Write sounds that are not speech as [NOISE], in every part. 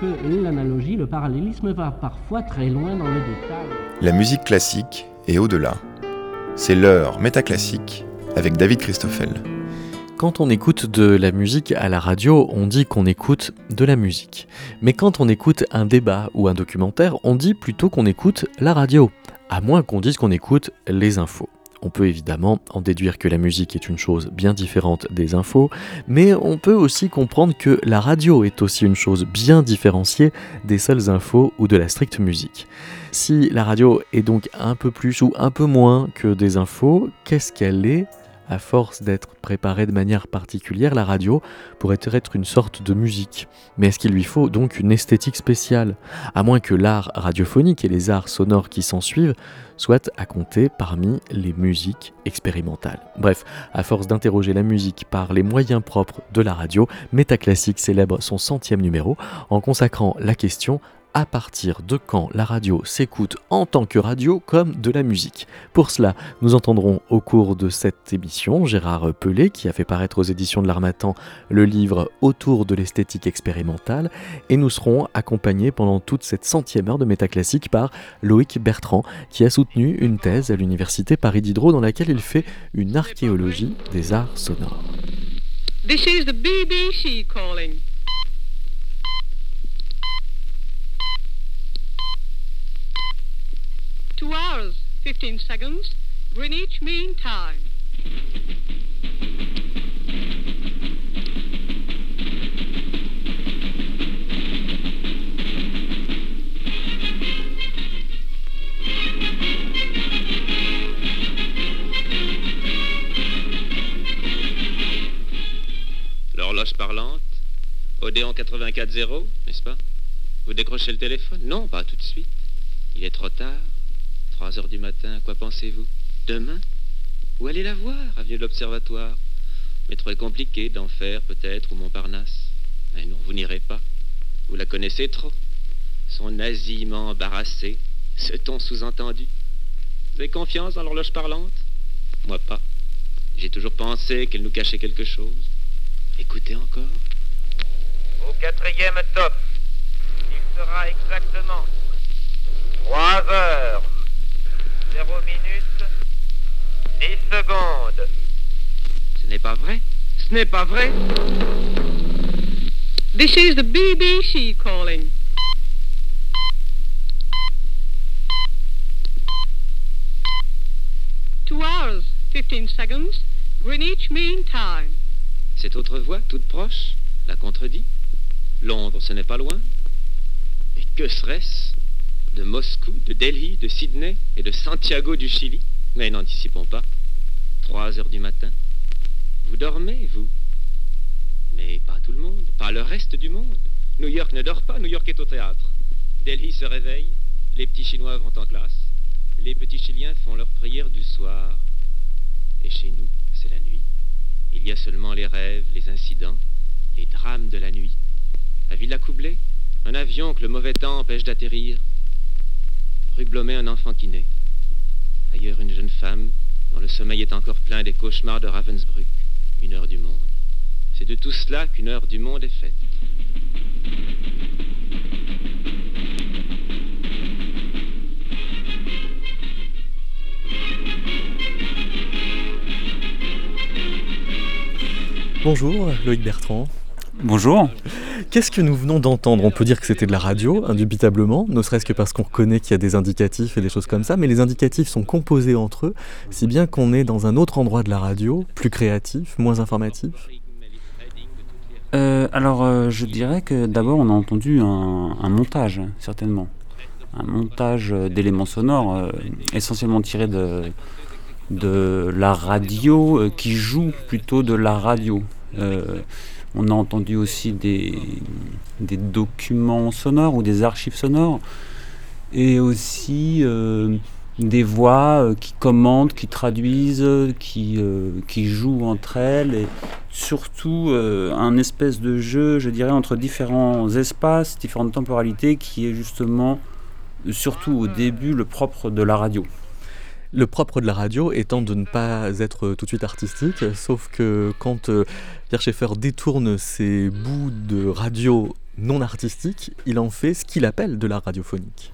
que l'analogie, le parallélisme va parfois très loin dans le détail. La musique classique est au-delà. C'est l'heure métaclassique avec David Christoffel. Quand on écoute de la musique à la radio, on dit qu'on écoute de la musique. Mais quand on écoute un débat ou un documentaire, on dit plutôt qu'on écoute la radio, à moins qu'on dise qu'on écoute les infos. On peut évidemment en déduire que la musique est une chose bien différente des infos, mais on peut aussi comprendre que la radio est aussi une chose bien différenciée des seules infos ou de la stricte musique. Si la radio est donc un peu plus ou un peu moins que des infos, qu'est-ce qu'elle est? À force d'être préparée de manière particulière, la radio pourrait être une sorte de musique. Mais est-ce qu'il lui faut donc une esthétique spéciale? À moins que l'art radiophonique et les arts sonores qui s'en suivent soient à compter parmi les musiques expérimentales. Bref, à force d'interroger la musique par les moyens propres de la radio, Métaclassique célèbre son centième numéro en consacrant la question à partir de quand la radio s'écoute en tant que radio comme de la musique. Pour cela, nous entendrons au cours de cette émission Gérard Pelé qui a fait paraître aux éditions de l'Armatan le livre Autour de l'esthétique expérimentale et nous serons accompagnés pendant toute cette centième heure de métaclassique par Loïc Bertrand qui a soutenu une thèse à l'université Paris Diderot dans laquelle il fait une archéologie des arts sonores. This is the BBC calling. Two hours, 15 seconds, Greenwich Mean Time. L'horloge parlante, Odéon 84.0, n'est-ce pas? Vous décrochez le téléphone? Non, pas tout de suite. Il est trop tard. 3 heures du matin, à quoi pensez-vous? Demain? Où allez la voir, avenue de l'Observatoire? Mais trop compliqué d'en faire, peut-être, ou Montparnasse. Mais non, vous n'irez pas. Vous la connaissez trop. Son nasillement embarrassé, ce ton sous-entendu. Vous avez confiance dans l'horloge parlante? Moi pas. J'ai toujours pensé qu'elle nous cachait quelque chose. Écoutez encore. Au quatrième top, il sera exactement 3 heures, 0 minutes, 10 secondes. Ce n'est pas vrai Ce n'est pas vrai This is the BBC calling. Two hours, 15 seconds, Greenwich Mean Time. Cette autre voix, toute proche, la contredit. Londres, ce n'est pas loin. Et que serait-ce? De Moscou, de Delhi, de Sydney et de Santiago du Chili Mais n'anticipons pas. Trois heures du matin. Vous dormez, vous? Mais pas tout le monde, pas le reste du monde. New York ne dort pas, New York est au théâtre. Delhi se réveille, les petits Chinois vont en classe, les petits Chiliens font leur prière du soir. Et chez nous, c'est la nuit. Il y a seulement les rêves, les incidents, les drames de la nuit. À Villa Coublé, un avion que le mauvais temps empêche d'atterrir. Rue Blomet, un enfant qui naît. Ailleurs, une jeune femme dont le sommeil est encore plein des cauchemars de Ravensbrück. Une heure du monde. C'est de tout cela qu'une heure du monde est faite. Bonjour Loïc Bertrand. Bonjour. Qu'est-ce que nous venons d'entendre? On peut dire que c'était de la radio, indubitablement, ne serait-ce que parce qu'on reconnaît qu'il y a des indicatifs et des choses comme ça, mais les indicatifs sont composés entre eux, si bien qu'on est dans un autre endroit de la radio, plus créatif, moins informatif. Euh, alors, euh, je dirais que d'abord, on a entendu un, montage, certainement. Un montage euh, d'éléments sonores, essentiellement tirés de, de la radio, qui joue plutôt de la radio. On a entendu aussi des, documents sonores ou des archives sonores, et aussi euh, des voix euh, qui commandent, qui traduisent, euh, qui, qui jouent entre elles, et surtout un espèce de jeu, je dirais, entre différents espaces, différentes temporalités, qui est justement, surtout au début, le propre de la radio. Le propre de la radio étant de ne pas être tout de suite artistique, sauf que quand euh, Pierre Schaeffer détourne ces bouts de radio non artistique, il en fait ce qu'il appelle de l'art radiophonique.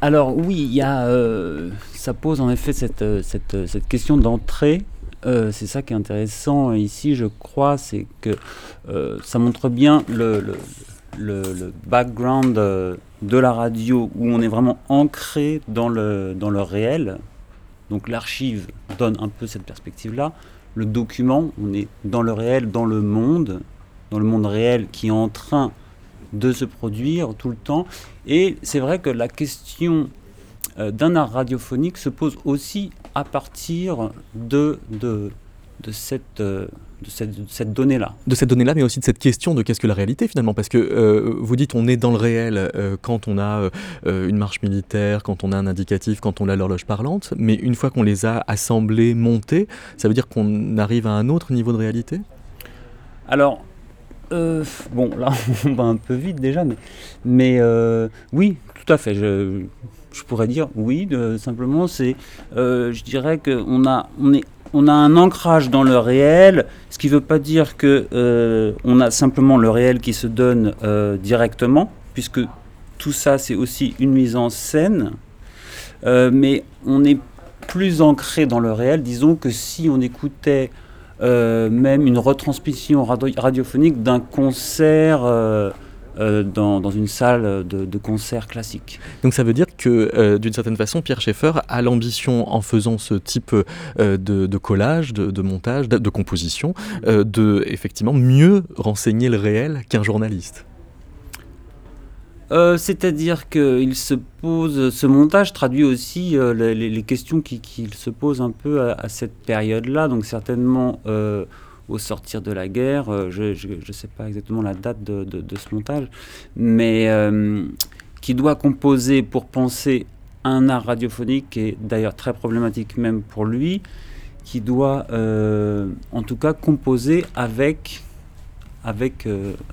Alors oui, y a, euh, ça pose en effet cette, euh, question d'entrée. C'est ça qui est intéressant ici, je crois, c'est que ça montre bien le, background de la radio où on est vraiment ancré dans le, dans le réel. Donc l'archive donne un peu cette perspective-là. Le document, on est dans le réel, dans le monde, dans le monde réel qui est en train de se produire tout le temps. Et c'est vrai que la question euh, d'un art radiophonique se pose aussi à partir de, de, de cette, euh, de cette, donnée-là. De cette donnée-là, mais aussi de cette question de qu'est-ce que la réalité finalement, parce que euh, vous dites on est dans le réel euh, quand on a euh, une marche militaire, quand on a un indicatif, quand on a l'horloge parlante, mais une fois qu'on les a assemblés, montés, ça veut dire qu'on arrive à un autre niveau de réalité? Alors, euh, bon, là, [LAUGHS] on va un peu vite déjà, mais, mais euh, oui, tout à fait. Je, je pourrais dire oui, simplement, c'est, euh, je dirais qu'on on est, on a un ancrage dans le réel, ce qui ne veut pas dire que euh, on a simplement le réel qui se donne euh, directement, puisque tout ça, c'est aussi une mise en scène, Euh, mais on est plus ancré dans le réel, disons que si on écoutait même une retransmission radio- radiophonique d'un concert dans, dans une salle de, de concert classique. Donc ça veut dire que euh, d'une certaine façon, Pierre Schaeffer a l'ambition en faisant ce type euh, de, de collage, de, de montage, de, composition, euh, de effectivement mieux renseigner le réel qu'un journaliste. Euh, C'est-à-dire qu'il se pose, ce montage traduit aussi euh, les, questions qui- qu'il se pose un peu à, à cette période-là, donc certainement euh, au sortir de la guerre, euh, je ne sais pas exactement la date de, ce montage, mais euh, qui doit composer pour penser un art radiophonique, qui est d'ailleurs très problématique même pour lui, qui doit euh, en tout cas composer avec avec,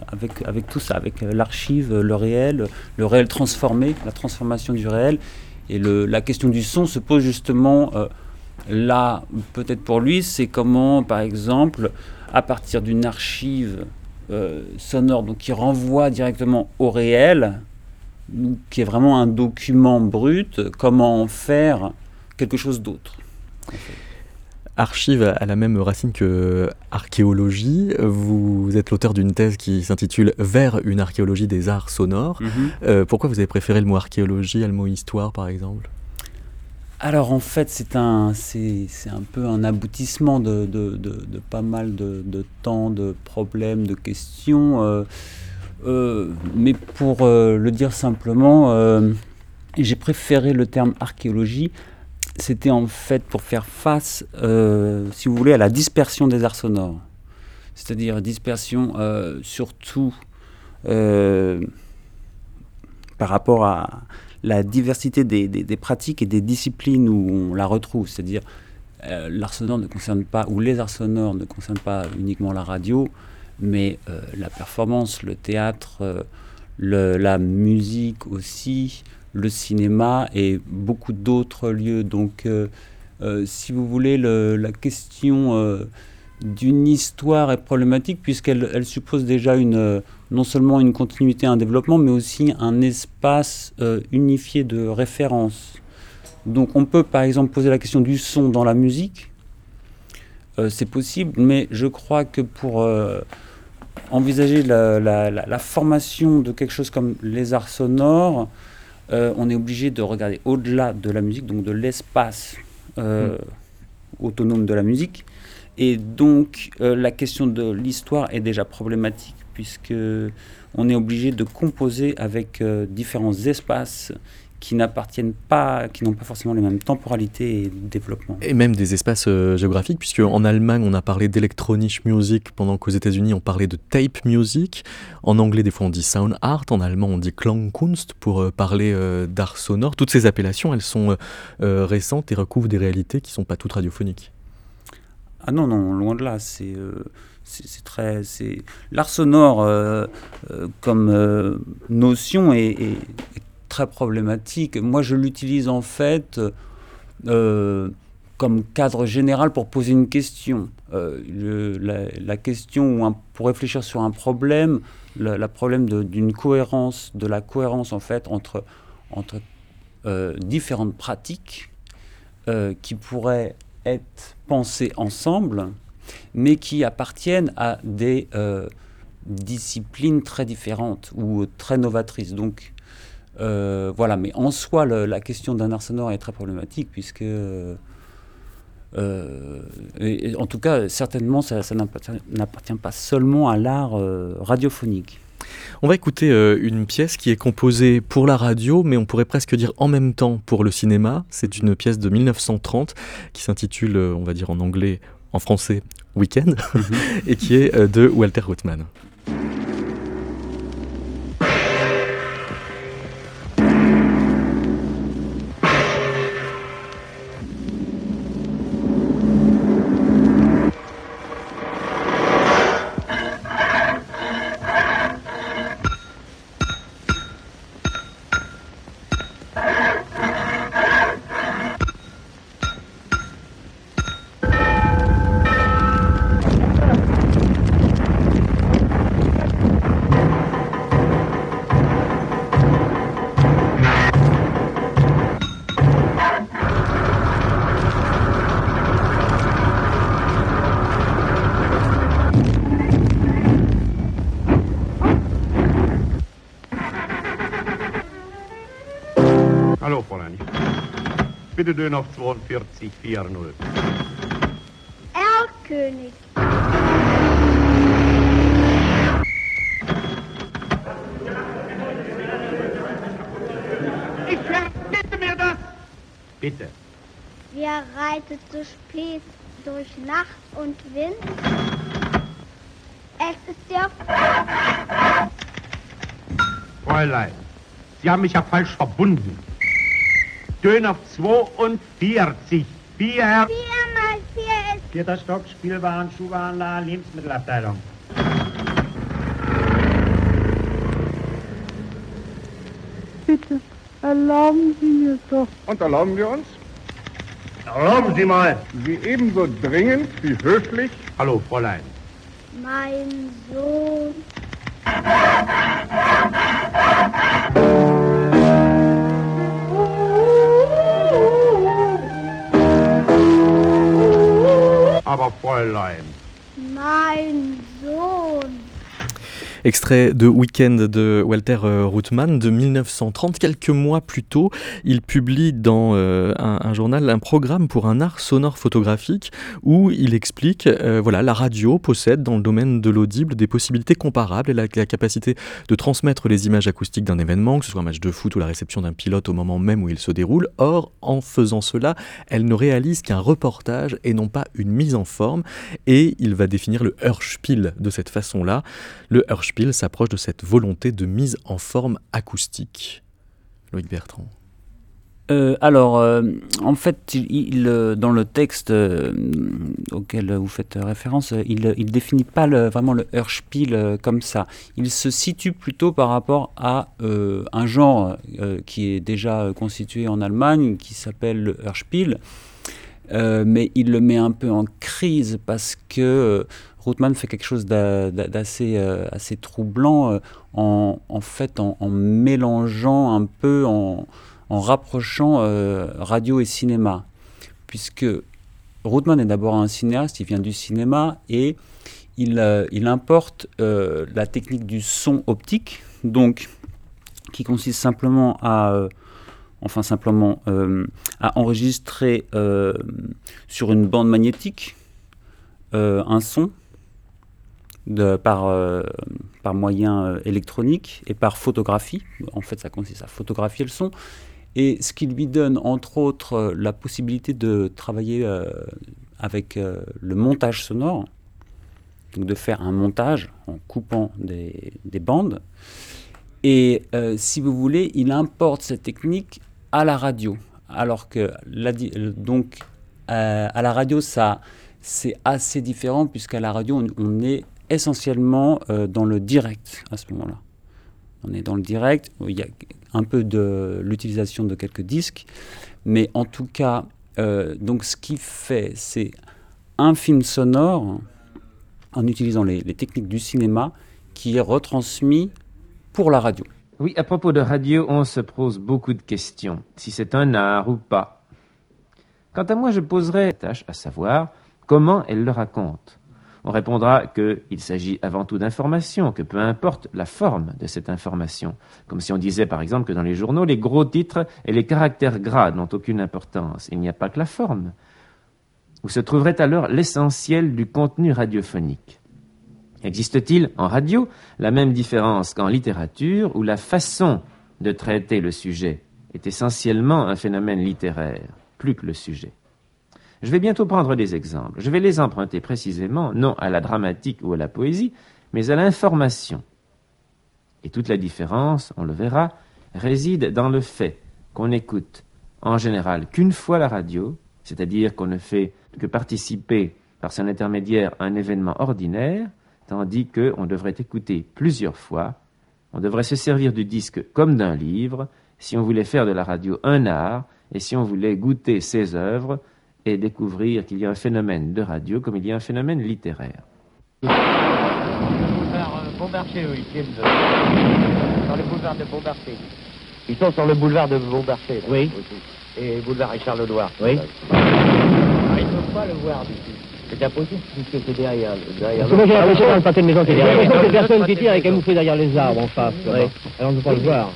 avec, avec tout ça, avec l'archive, le réel, le réel transformé, la transformation du réel. Et le, la question du son se pose justement là, peut-être pour lui, c'est comment, par exemple, à partir d'une archive euh, sonore donc, qui renvoie directement au réel, qui est vraiment un document brut, comment en faire quelque chose d'autre. Archive a la même racine que archéologie. Vous êtes l'auteur d'une thèse qui s'intitule Vers une archéologie des arts sonores. Euh, pourquoi vous avez préféré le mot archéologie à le mot histoire, par exemple? Alors en fait, c'est un, un peu un aboutissement de, de, de- pas mal de, temps, de problèmes, de questions. euh, euh, mais pour euh, le dire simplement, j'ai préféré le terme archéologie. C'était en fait pour faire face, si vous voulez, à la dispersion des arts sonores. C'est-à-dire dispersion surtout par rapport à, la diversité des, pratiques et des disciplines où on la retrouve. C'est-à-dire, euh, ne concerne pas, ou les ne concernent pas uniquement la radio, mais euh, la performance, le théâtre, euh, la musique aussi, le cinéma et beaucoup d'autres lieux. Donc, euh, si vous voulez, le- la question d'une histoire est problématique puisqu'elle elle suppose déjà une, euh, non seulement une continuité, un développement, mais aussi un espace euh, unifié de référence. Donc on peut par exemple poser la question du son dans la musique. Euh, c'est possible, mais je crois que pour euh, envisager la, la- la- la formation de quelque chose comme les arts sonores, on est obligé de regarder au-delà de la musique, donc de l'espace euh, autonome de la musique. Et donc euh, la question de l'histoire est déjà problématique puisque on est obligé de composer avec euh, différents espaces qui n'appartiennent pas, qui n'ont pas forcément les mêmes temporalités et développement. Et même des espaces euh, géographiques, puisque en Allemagne on a parlé d'électronique music, pendant qu'aux États-Unis on parlait de tape music. En anglais, des fois on dit sound art, en allemand on dit Klangkunst pour parler d'art sonore. Toutes ces appellations, elles sont récentes et recouvrent des réalités qui sont pas toutes radiophoniques. Ah non, non, loin de là. C'est euh, c'est L'art sonore euh, euh, comme euh, notion est, très problématique. Moi, je l'utilise en fait comme cadre général pour poser une question. La, question pour réfléchir sur un problème, le problème d'une cohérence, de la cohérence en fait entre, entre différentes pratiques qui pourraient être pensées ensemble, mais qui appartiennent à des disciplines très différentes ou très novatrices. Donc voilà, mais en soi, la question d'un art sonore est très problématique puisque euh, en tout cas, certainement, ça, n'appartient pas seulement à l'art euh, radiophonique. On va écouter euh, une pièce qui est composée pour la radio, mais on pourrait presque dire en même temps pour le cinéma. C'est une pièce de 1930 qui s'intitule, on va dire en anglais, en français, Weekend, mhm. [LAUGHS] et qui est de Walter Ruttmann. Bitte dünn auf 42, 4-0. Erlkönig. Ich verbitte mir das! Bitte. Wer reitet so spät durch Nacht und Wind? Es ist der... Fräulein, Sie haben mich ja falsch verbunden. Döner 42. Vier. Vier mal vier ist. Vierter Stock, Spielwaren, Schuhwarenladen, Lebensmittelabteilung. Bitte, erlauben Sie mir doch. Und erlauben wir uns? Erlauben Sie mal. Wie ebenso dringend wie höflich. Hallo, Fräulein. Mein Sohn. Aber Fräulein. Mein Sohn. Extrait de Weekend de Walter euh, Ruttmann de 1930. Quelques mois plus tôt, il publie dans euh, un, journal un programme pour un art sonore photographique où il explique, euh, voilà, la radio possède dans le domaine de l'audible des possibilités comparables et la, la, capacité de transmettre les images acoustiques d'un événement, que ce soit un match de foot ou la réception d'un pilote au moment même où il se déroule. Or, en faisant cela, elle ne réalise qu'un reportage et non pas une mise en forme. Et il va définir le Hörspiel de cette façon-là. Le Hörspiel s'approche de cette volonté de mise en forme acoustique. Loïc Bertrand. Euh, alors, euh, en fait, euh, dans le texte auquel vous faites référence, il ne définit pas vraiment le Hörspiel comme ça. Il se situe plutôt par rapport à un genre qui est déjà constitué en Allemagne, qui s'appelle le Hörspiel. mais il le met un peu en crise parce que Rothman fait quelque chose d'assez euh, troublant euh, en, fait en, mélangeant un peu, en, rapprochant euh, radio et cinéma. Puisque Rothman est d'abord un cinéaste, il vient du cinéma et il, il importe la technique du son optique, donc qui consiste simplement à enfin simplement à enregistrer sur une bande magnétique un son par, euh, par moyen euh, électronique et par photographie. En fait, ça consiste à photographier le son. Et ce qui lui donne, entre autres, euh, la possibilité de travailler avec le montage sonore, donc de faire un montage en coupant des, des bandes. Et si vous voulez, il importe cette technique à la radio. Alors que donc, à la radio, ça, c'est assez différent puisqu'à la radio, on est essentiellement euh, dans le direct à ce moment-là. On est dans le direct, il y a un peu de l'utilisation de quelques disques, mais en tout cas, euh, donc ce qu'il fait, c'est un film sonore en utilisant les, les techniques du cinéma qui est retransmis pour la radio. Oui, à propos de radio, on se pose beaucoup de questions. Si c'est un art ou pas. Quant à moi, je poserai la tâche à savoir comment elle le raconte. On répondra qu'il s'agit avant tout d'information, que peu importe la forme de cette information. Comme si on disait par exemple que dans les journaux, les gros titres et les caractères gras n'ont aucune importance. Il n'y a pas que la forme. Où se trouverait alors l'essentiel du contenu radiophonique? Existe-t-il en radio la même différence qu'en littérature où la façon de traiter le sujet est essentiellement un phénomène littéraire, plus que le sujet? Je vais bientôt prendre des exemples. Je vais les emprunter précisément, non à la dramatique ou à la poésie, mais à l'information. Et toute la différence, on le verra, réside dans le fait qu'on écoute en général qu'une fois la radio, c'est-à-dire qu'on ne fait que participer par son intermédiaire à un événement ordinaire, tandis qu'on devrait écouter plusieurs fois, on devrait se servir du disque comme d'un livre, si on voulait faire de la radio un art, et si on voulait goûter ses œuvres et découvrir qu'il y a un phénomène de radio comme il y a un phénomène littéraire. Boulevard euh, Beaumarchais, oui, ils de... Sur le boulevard de Beaumarchais. Ils sont sur le boulevard de Beaumarchais. là, Oui. aussi. Et boulevard Richard Lenoir. Oui. Ah, ils ne peuvent pas le voir d'ici. C'est impossible puisque c'est derrière. derrière Parce que moi j'ai le- l'impression dans le pâté de maison qui est derrière. que que personne qui tire est camouflé derrière les arbres en face. là-bas. Alors on ne peut pas le voir.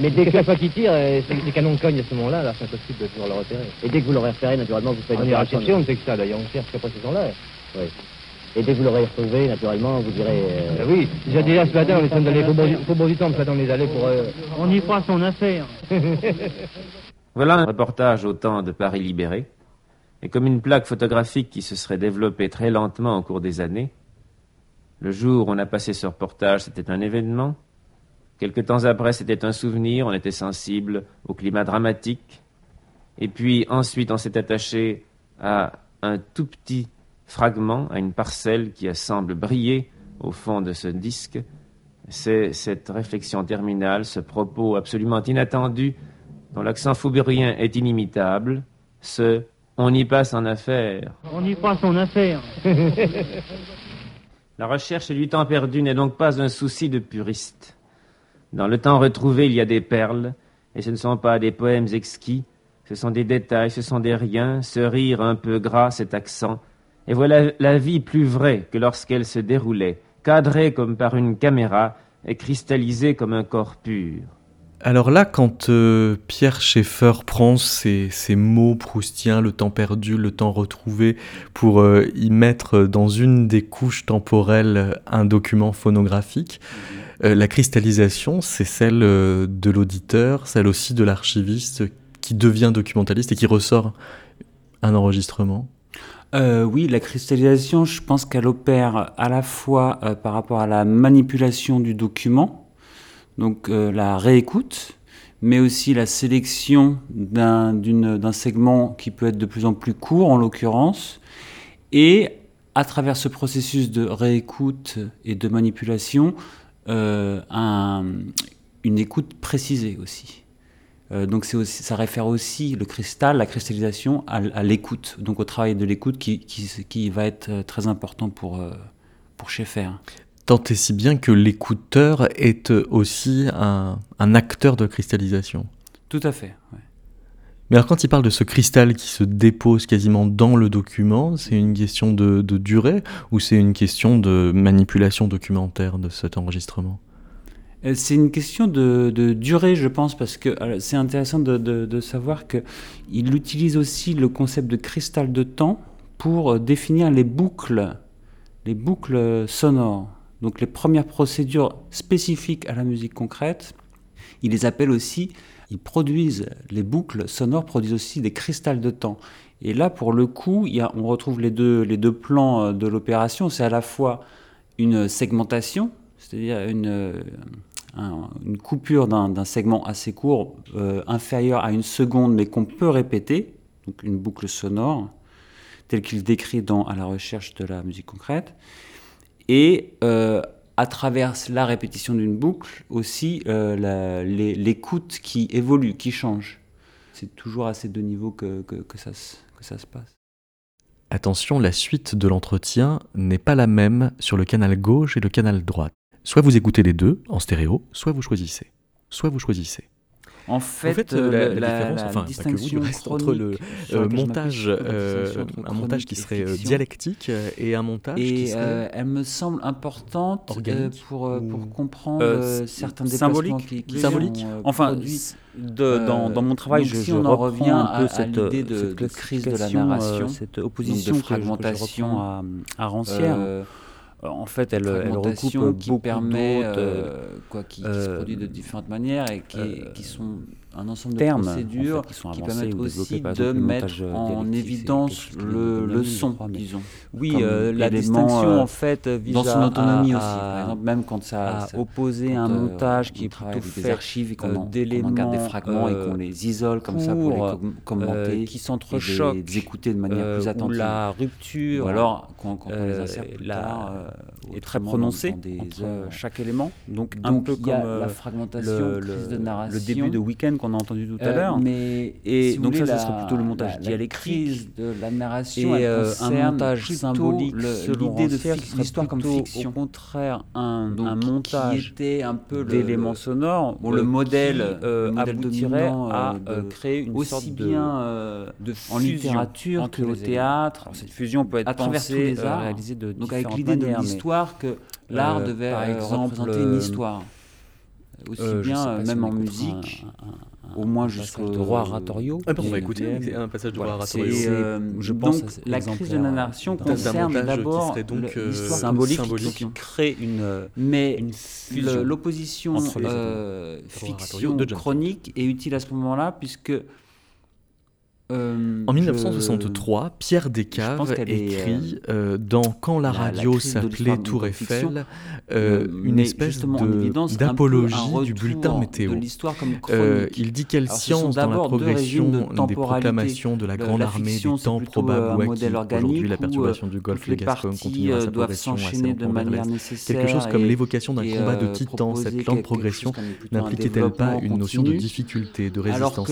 Mais dès que chaque fois qu'il tire, euh, c'est- les canons cognent à ce moment-là, là c'est impossible de pouvoir le repérer. Et dès que vous l'aurez repéré, naturellement, vous faites On une est opération. réception, on sait que ça d'ailleurs, on cherche qu'après ce temps-là. Oui. Et dès que vous l'aurez retrouvé, naturellement, vous direz. euh, Ah oui, déjà déjà ce matin, on est en train d'aller au Faubourg- Faubourg du Temple, ce matin on les allait pour... euh, On y croit son affaire. [LAUGHS] Voilà un reportage au temps de Paris libéré, et comme une plaque photographique qui se serait développée très lentement au cours des années. Le jour où on a passé ce reportage, c'était un événement. Quelque temps après, c'était un souvenir, on était sensible au climat dramatique. Et puis ensuite, on s'est attaché à un tout petit fragment, à une parcelle qui semble briller au fond de ce disque. C'est cette réflexion terminale, ce propos absolument inattendu dont l'accent faubourien est inimitable, ce on y passe en affaires. On y croit son affaire. La recherche du temps perdu n'est donc pas un souci de puriste. Dans le temps retrouvé, il y a des perles, et ce ne sont pas des poèmes exquis, ce sont des détails, ce sont des riens, ce rire un peu gras, cet accent. Et voilà la vie plus vraie que lorsqu'elle se déroulait, cadrée comme par une caméra et cristallisée comme un corps pur. Alors là, quand euh, Pierre Schaeffer prend ces, mots proustiens, le temps perdu, le temps retrouvé, pour euh, y mettre dans une des couches temporelles un document phonographique, euh, la cristallisation, c'est celle euh, de l'auditeur, celle aussi de l'archiviste qui devient documentaliste et qui ressort un enregistrement. Euh, oui, la cristallisation, je pense qu'elle opère à la fois euh, par rapport à la manipulation du document, donc euh, la réécoute, mais aussi la sélection d'un segment qui peut être de plus en plus court en l'occurrence, et à travers ce processus de réécoute et de manipulation, euh, un- une écoute précisée aussi. Euh, donc ça réfère aussi le cristal, la cristallisation à, l'écoute, donc au travail de l'écoute qui, qui, qui va être très important pour, pour Schaeffer. Tant et si bien que l'écouteur est aussi un, un acteur de cristallisation. Tout à fait. ouais. Mais alors quand il parle de ce cristal qui se dépose quasiment dans le document, c'est une question de, de durée ou c'est une question de manipulation documentaire de cet enregistrement? Euh, C'est une question de, de durée, je pense, parce que euh, c'est intéressant de, de- de savoir qu'il utilise aussi le concept de cristal de temps pour euh, définir les boucles, les boucles sonores. Donc les premières procédures spécifiques à la musique concrète, il les appelle aussi, ils produisent, les boucles sonores produisent aussi des cristals de temps. Et là, pour le coup, on retrouve les deux, plans euh, de l'opération. C'est à la fois une segmentation, c'est-à-dire une, euh, coupure d'un d'un segment assez court, euh, inférieur à une seconde, mais qu'on peut répéter, donc une boucle sonore, telle qu'il décrit dans À la recherche de la musique concrète et euh, à travers la répétition d'une boucle aussi euh, l'écoute qui évolue, qui change. C'est toujours à ces deux niveaux que, ça, que ça se passe. Attention, la suite de l'entretien n'est pas la même sur le canal gauche et le canal droite. Soit vous écoutez les deux en stéréo, soit vous choisissez. Soit vous choisissez. En fait, euh, la, la, différence, que vous, entre le euh, montage, euh, un montage qui serait dialectique et un montage et, qui serait elle me semble importante pour, comprendre certains déplacements qui, qui symbolique. Enfin, dans, mon travail, je, si on en revient un peu à, cette, de, crise de la narration, cette opposition, de fragmentation à rancière en fait, elle, elle recoupe qui beaucoup permet, euh, quoi, qui, se euh, produit de différentes manières et qui euh, sont un ensemble de termes, procédures qui, permettent aussi de mettre en évidence le, le, son, disons. Oui, euh, la distinction euh, en fait euh, vise dans son autonomie aussi. Par exemple, même quand ça, ça opposer un montage qui est plutôt fait des archives et qu'on garde des fragments et qu'on les isole comme ça pour les commenter, qui s'entrechoquent, écouter de manière plus attentive. la rupture, ou alors quand, on les insère plus tard, est très prononcée entre chaque élément. Donc un peu comme la fragmentation, le début de week-end qu'on a entendu tout à euh, l'heure. Mais et donc ça, serait plutôt le montage la, qui a de la narration, et euh, un montage symbolique. L'idée de faire l'histoire comme fiction. Au contraire, un, montage était un peu d'éléments sonores. Bon, le, euh, modèle aboutirait à créer une sorte de bien de en littérature que au théâtre. Cette fusion peut être à travers pensée, tous les arts, réalisée de donc avec l'idée de l'histoire que l'art devait représenter une histoire, aussi bien même en musique au moins jusqu'au roi Ratorio. Ah, on va écouter un passage du roi euh, je pense donc, la crise de la narration concerne d'abord euh, l'histoire symbolique, qui crée une euh, mais l'opposition fiction chronique est utile à ce moment-là puisque euh, en 1963, je... Pierre Descaves écrit euh, dans Quand la, radio s'appelait Tour Eiffel euh, euh, une espèce d'apologie du bulletin météo. Euh, il dit quelle science dans la progression de des proclamations de la Grande Armée du temps probable ou aujourd'hui la perturbation du Golfe le Gascogne continuera sa progression assez de manière Quelque chose comme l'évocation d'un combat de titans, cette lente progression n'impliquait-elle pas une notion de difficulté, de résistance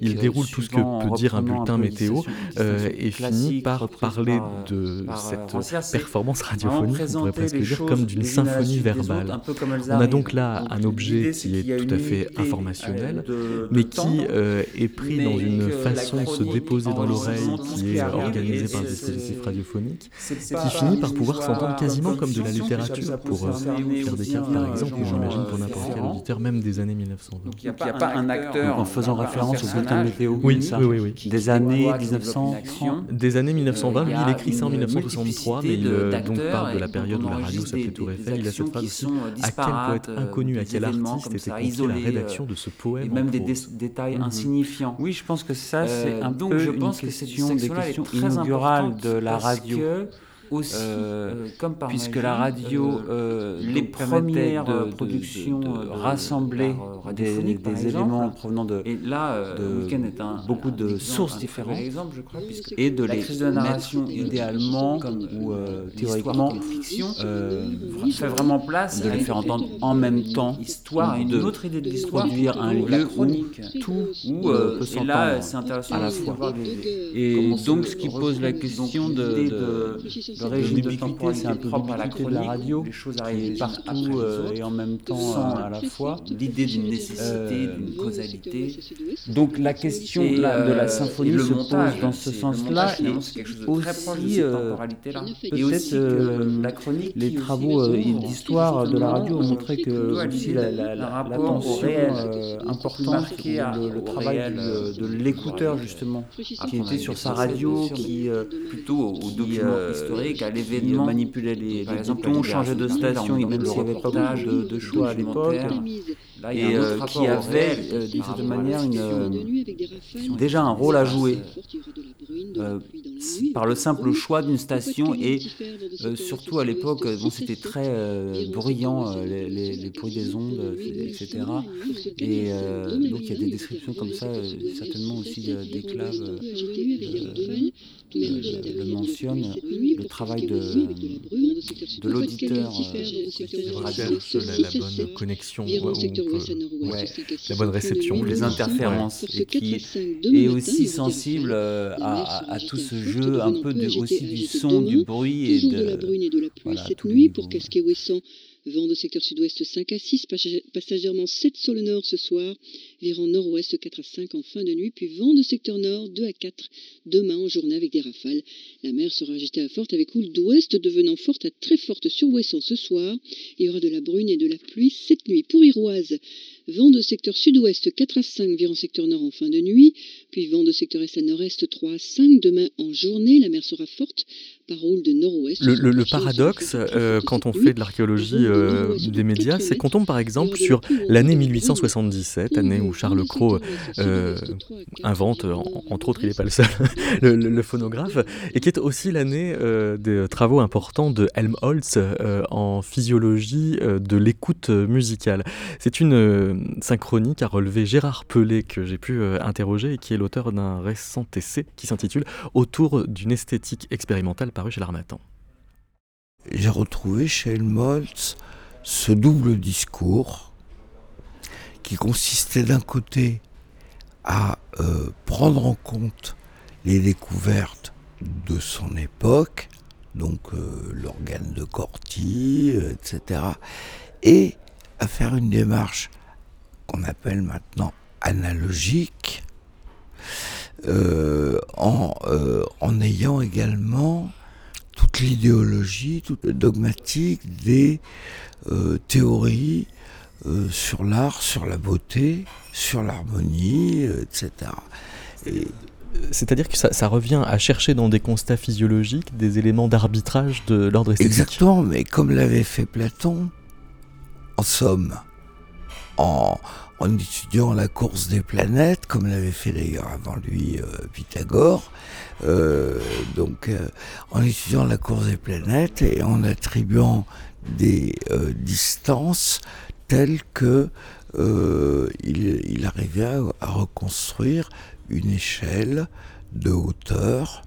il déroule tout ce que te dire un bulletin météo euh, et finit par parler de cette performance radiophonique, on pourrait presque dire, comme d'une symphonie verbale. On a donc là un objet qui est, tout à fait informationnel, mais qui euh, est pris dans une façon de se déposer dans l'oreille qui est organisée par des dispositifs radiophoniques, qui finit par pouvoir s'entendre quasiment comme de la littérature pour euh, Pierre Descartes par exemple, ou j'imagine pour n'importe quel auditeur, même des années 1920. Donc il n'y a pas un acteur en faisant référence au bulletin météo. Oui. Oui, des, années 1930, des années 1920, il écrit ça en 1963, mais il donc parle de la période où la radio s'appelait Tour Eiffel. Il a cette phrase aussi à quel poète inconnu, à quel artiste était confiée la rédaction de ce poème Et même des détails mhm. insignifiants. Oui, je pense que ça, c'est un peu une question des questions inaugurales de la radio. Euh, puisque la radio euh, les premières de, productions de, des, éléments provenant de, beaucoup de sources différentes, et de la les idéalement ou euh, théoriquement, comme fiction, fait vraiment place de les faire entendre en même temps, une autre idée de l'histoire, produire un lieu chronique, tout où peut s'entendre. à la fois. Et donc, ce qui pose la question de le régime de temporalité c'est un peu propre à la chronique, de la radio, les choses arrivent partout après les euh, et en même temps sans euh, à la fois. L'idée d'une nécessité, euh, d'une causalité. Donc la question de la, de la, symphonie se montage, pose dans ce sens-là et aussi peut-être la chronique, les travaux d'histoire de la radio ont montré que aussi la, tension importante, le, travail de l'écouteur justement, qui était sur sa radio, qui plutôt au document historique vrai qu'à euh, l'événement, manipulait les, par les changeait de station, même s'il n'y avait pas beaucoup de, choix à l'époque, euh, et euh, qui avait d'une certaine manière une, déjà un rôle à jouer. Par le simple choix d'une station et surtout à l'époque, bon, c'était très bruyant, les, les, bruits des ondes, etc. Et donc il y a des descriptions comme ça, certainement aussi d'éclaves euh, le mentionne, le travail de, de l'auditeur recherche la, la bonne connexion, peut, ouais, la bonne réception, les interférences, et qui est aussi sensible à, à, à, tout ce jeu un peu de, aussi du son, du bruit et de, la brune et de la pluie cette nuit pour casquer Ouessant. Vent de secteur sud-ouest 5 à 6, passagèrement 7 sur le nord ce soir, virant nord-ouest 4 à 5 en fin de nuit, puis vent de secteur nord 2 à 4 demain en journée avec des rafales. La mer sera agitée à forte avec houle d'ouest devenant forte à très forte sur Ouessant ce soir. Il y aura de la brune et de la pluie cette nuit. Pour Iroise, vent de secteur sud-ouest 4 à 5 virant secteur nord en fin de nuit, puis vent de secteur est à nord-est 3 à 5 demain en journée. La mer sera forte par houle de nord-ouest. Le, le, le paradoxe, euh, quand on fait de l'archéologie euh, des médias, c'est qu'on tombe par exemple sur l'année 1877, année où Charles Cros euh, invente, entre autres, il n'est pas le seul, [LAUGHS] le, le, phonographe, et qui est aussi l'année euh, des travaux importants de Helmholtz euh, en physiologie de l'écoute musicale. C'est une synchronie qu'a relevé Gérard Pelé, que j'ai pu interroger, et qui est l'auteur d'un récent essai qui s'intitule Autour d'une esthétique expérimentale paru chez l'Armatan. J'ai retrouvé chez Helmholtz ce double discours qui consistait d'un côté à euh, prendre en compte les découvertes de son époque, donc euh, l'organe de Corti, euh, etc., et à faire une démarche qu'on appelle maintenant analogique, en, ayant également toute l'idéologie, toute le dogmatique des théories euh, sur l'art, sur la beauté, sur l'harmonie, euh, etc. Et, c'est-à-dire que ça, ça, revient à chercher dans des constats physiologiques des éléments d'arbitrage de l'ordre esthétique. Exactement, mais comme l'avait fait Platon, en somme, en, en étudiant la course des planètes, comme l'avait fait d'ailleurs avant lui euh, Pythagore, euh, donc euh, en étudiant la course des planètes et en attribuant des euh, distances telles que euh, il, il, arrivait à, à, reconstruire une échelle de hauteur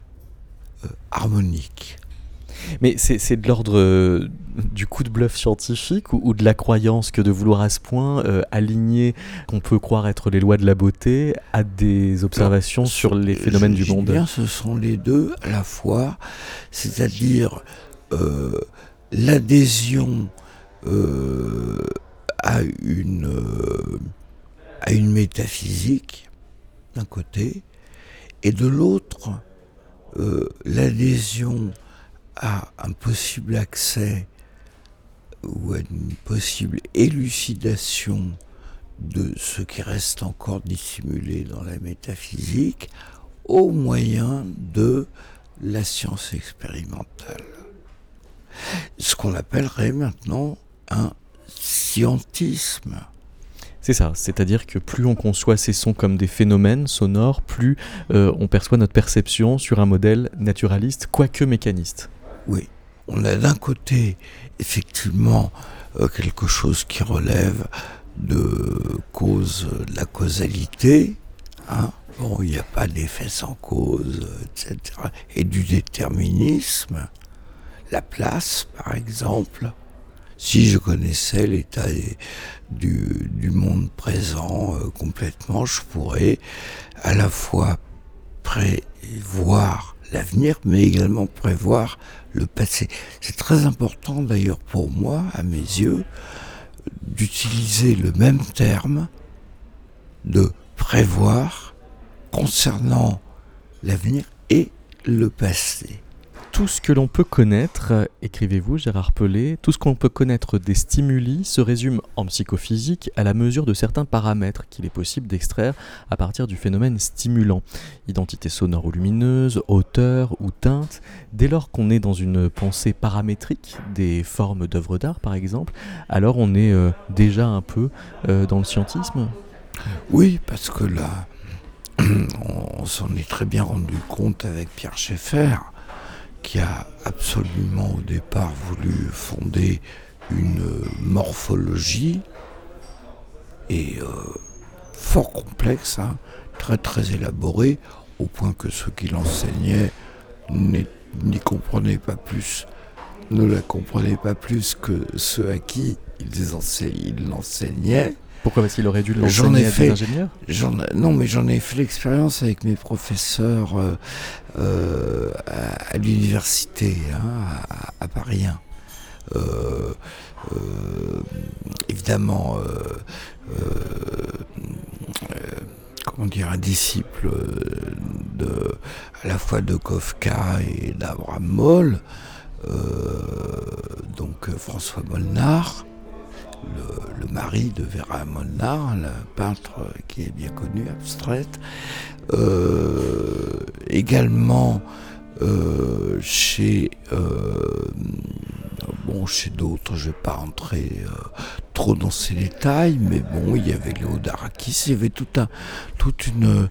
harmonique. Mais c'est de l'ordre euh, du coup de bluff scientifique ou, ou, de la croyance que de vouloir à ce point euh, aligner qu'on peut croire être les lois de la beauté à des observations Alors, sur les phénomènes du monde? bien, Ce sont les deux à la fois, c'est-à-dire euh, l'adhésion euh, à, une, à une métaphysique d'un côté et de l'autre l'adhésion à un possible accès ou à une possible élucidation de ce qui reste encore dissimulé dans la métaphysique au moyen de la science expérimentale. Ce qu'on appellerait maintenant un scientisme. C'est ça, c'est-à-dire que plus on conçoit ces sons comme des phénomènes sonores, plus euh, on perçoit notre perception sur un modèle naturaliste, quoique mécaniste. Oui, on a d'un côté effectivement euh, quelque chose qui relève de cause, de la causalité. Hein bon, il n'y a pas d'effet sans cause, etc. Et du déterminisme. La place, par exemple. Si je connaissais l'état du, monde présent euh, complètement, je pourrais à la fois prévoir l'avenir, mais également prévoir le passé. C'est très important d'ailleurs pour moi, à mes yeux, d'utiliser le même terme de prévoir concernant l'avenir et le passé tout ce que l'on peut connaître, écrivez-vous Gérard Pelé, tout ce qu'on peut connaître des stimuli se résume en psychophysique à la mesure de certains paramètres qu'il est possible d'extraire à partir du phénomène stimulant. Identité sonore ou lumineuse, hauteur ou teinte. Dès lors qu'on est dans une pensée paramétrique des formes d'œuvres d'art par exemple, alors on est euh, déjà un peu euh, dans le scientisme? Oui, parce que là, [CLEARS THROAT] on s'en est très bien rendu compte avec Pierre Schaeffer qui a absolument au départ voulu fonder une morphologie et euh, fort complexe, hein, très très élaborée, au point que ceux qui l'enseignaient n'y comprenaient pas plus, ne la comprenaient pas plus que ceux à qui ils l'enseignaient. Pourquoi Parce qu'il aurait dû l'enseigner à des ingénieurs Non, mais j'en ai fait l'expérience avec mes professeurs euh, euh, à, l'université, hein, à, Paris 1. Euh, évidemment, comment dire, un disciple de, à la fois de Kafka et d'Abraham Moll, donc François Molnar, le, mari de Vera Molnar, la peintre qui est bien connue, abstraite. Euh, également euh, chez euh, bon chez d'autres, je ne vais pas rentrer trop dans ces détails, mais bon, il y avait Léo Darakis, il y avait tout un, toute une,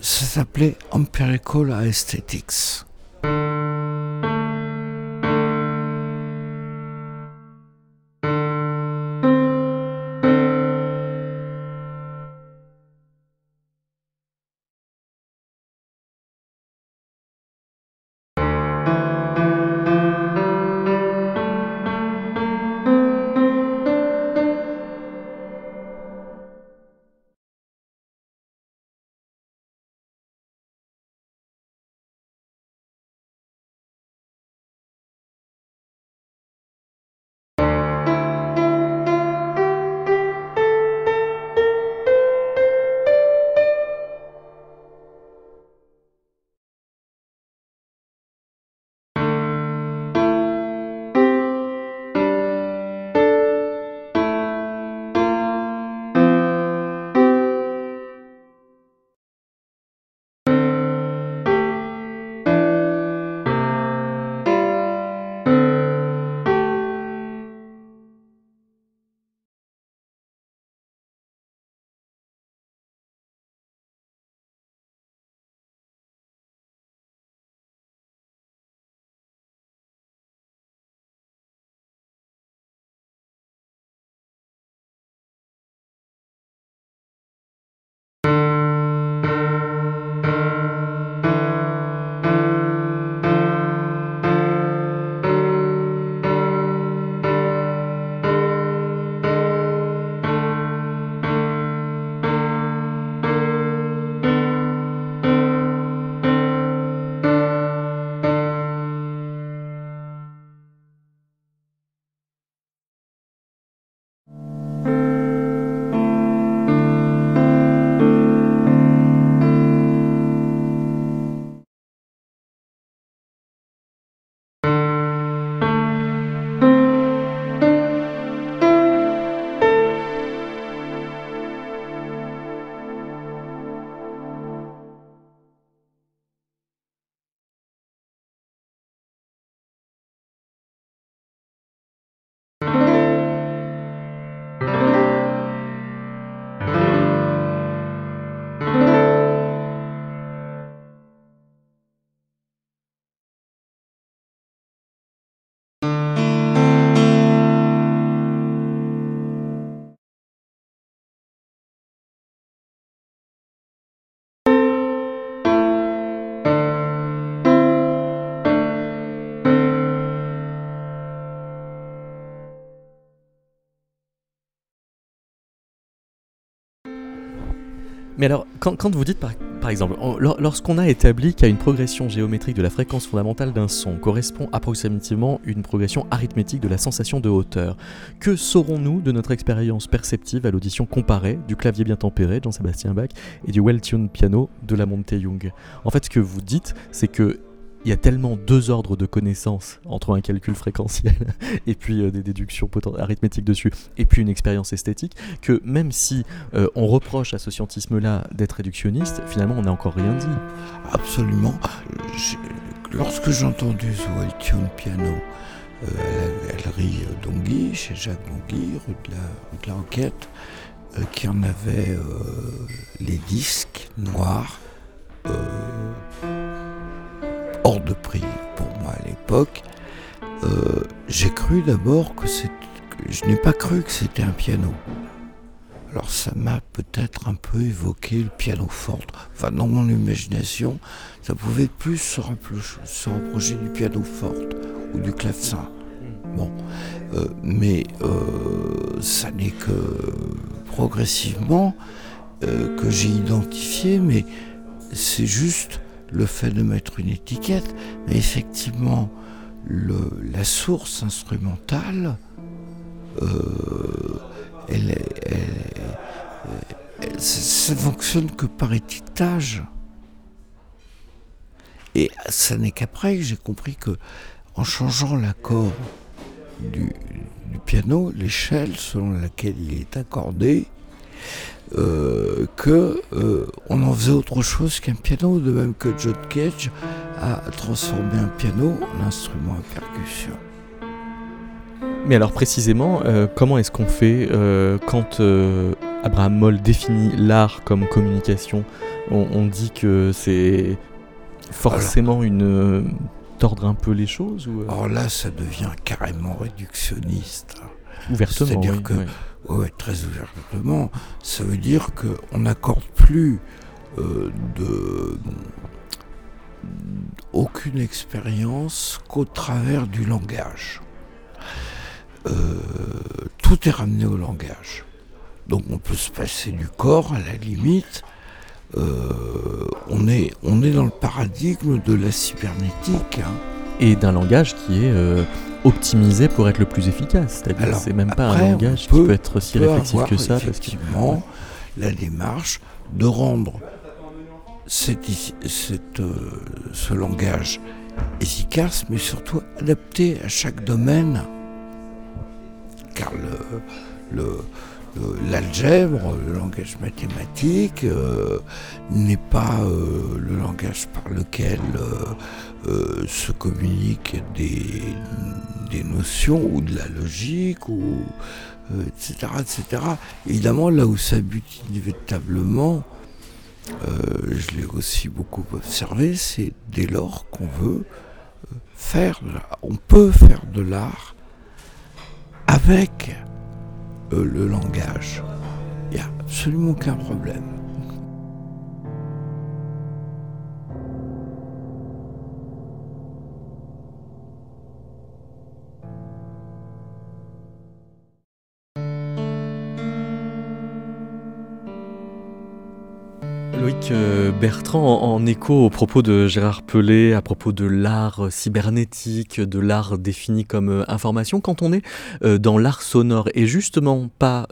ça s'appelait Empirical Aesthetics. Mais alors, quand, vous dites par, exemple, lorsqu'on a établi qu'à une progression géométrique de la fréquence fondamentale d'un son correspond approximativement une progression arithmétique de la sensation de hauteur, que saurons-nous de notre expérience perceptive à l'audition comparée du clavier bien tempéré de Jean-Sébastien Bach et du well-tuned piano de la Monte Young En fait, ce que vous dites, c'est que il y a tellement deux ordres de connaissances entre un calcul fréquentiel [LAUGHS] et puis euh, des déductions arithmétiques dessus, et puis une expérience esthétique, que même si euh, on reproche à ce scientisme-là d'être réductionniste, finalement on n'a encore rien dit. Absolument. Lorsque j'ai entendu ce Tune Piano euh, à la galerie d'Ongui, chez Jacques Dongui, rue de la, de la Enquête, qui en avait les disques noirs hors de prix pour moi à l'époque, euh, j'ai cru d'abord que c'est. Je n'ai pas cru que c'était un piano. Alors ça m'a peut-être un peu évoqué le piano forte. Enfin, dans mon imagination, ça pouvait plus se rapprocher, du piano forte ou du clavecin. Bon, euh, mais euh, ça n'est que progressivement que j'ai identifié, mais c'est juste le fait de mettre une étiquette. Mais effectivement, la source instrumentale, euh, elle, elle- ça ne fonctionne que par étiquetage. Et ça n'est qu'après que j'ai compris que en changeant l'accord du piano, l'échelle selon laquelle il est accordé, euh, que euh, on en faisait autre chose qu'un piano, de même que John Cage a transformé un piano en instrument à percussion. Mais alors précisément, euh, comment est-ce qu'on fait quand Abraham Moll définit l'art comme communication? On, on dit que c'est forcément une tordre un peu les choses ou euh, Alors là, ça devient carrément réductionniste. Ouvertement, C'est-à-dire oui, que, oui. ouais, très ouvertement, ça veut dire qu'on n'accorde plus euh, de aucune expérience qu'au travers du langage. Euh, tout est ramené au langage. Donc on peut se passer du corps à la limite. Euh, on, est, on est dans le paradigme de la cybernétique. hein. et d'un langage qui est euh, optimisé pour être le plus efficace. C'est-à-dire c'est même pas après, un langage peut- qui peut être si peut réflexif que ça. Parce que, effectivement la démarche de rendre cette ici- cette, euh, ce langage efficace, mais surtout adapté à chaque domaine. Car le- l'algèbre, le langage mathématique, euh, n'est pas euh, le langage par lequel euh, euh, se communiquent des, des notions ou de la logique ou euh, etc., etc. Évidemment, là où ça bute inévitablement, euh, je l'ai aussi beaucoup observé, c'est dès lors qu'on veut euh, faire, on peut faire de l'art avec euh, le langage. Il n'y a absolument aucun problème. Loïc euh, Bertrand, en, écho au propos de Gérard Pelé, à propos de l'art euh, cybernétique, de l'art défini comme euh, information, quand on est dans l'art sonore et justement pas